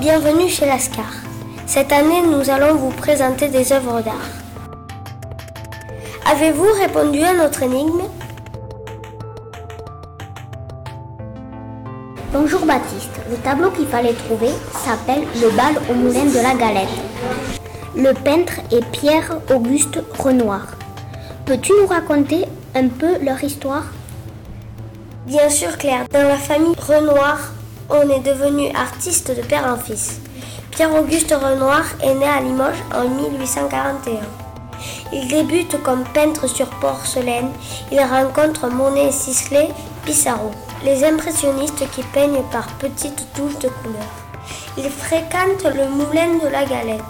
Bienvenue chez Lascar. Cette année, nous allons vous présenter des œuvres d'art. Avez-vous répondu à notre énigme? Bonjour Baptiste, le tableau qu'il fallait trouver s'appelle Le bal au moulin de la galette. Le peintre est Pierre-Auguste Renoir. Peux-tu nous raconter un peu leur histoire? Bien sûr Claire, dans la famille Renoir, on est devenu artiste de père en fils. Pierre-Auguste Renoir est né à Limoges en 1841. Il débute comme peintre sur porcelaine. Il rencontre Monet et Sisley Pissarro, les impressionnistes qui peignent par petites touches de couleur. Il fréquente le Moulin de la Galette,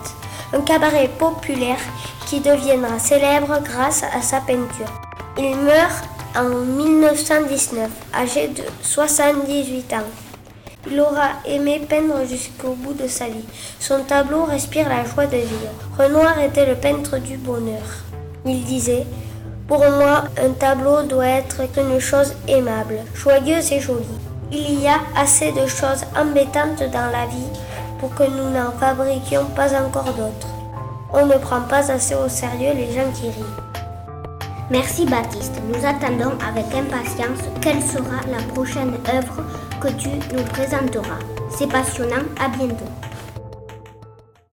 un cabaret populaire qui deviendra célèbre grâce à sa peinture. Il meurt en 1919, âgé de 78 ans. Il aura aimé peindre jusqu'au bout de sa vie. Son tableau respire la joie de vivre. Renoir était le peintre du bonheur. Il disait Pour moi, un tableau doit être une chose aimable, joyeuse et jolie. Il y a assez de choses embêtantes dans la vie pour que nous n'en fabriquions pas encore d'autres. On ne prend pas assez au sérieux les gens qui rient. Merci Baptiste, nous attendons avec impatience quelle sera la prochaine œuvre que tu nous présenteras. C'est passionnant, à bientôt.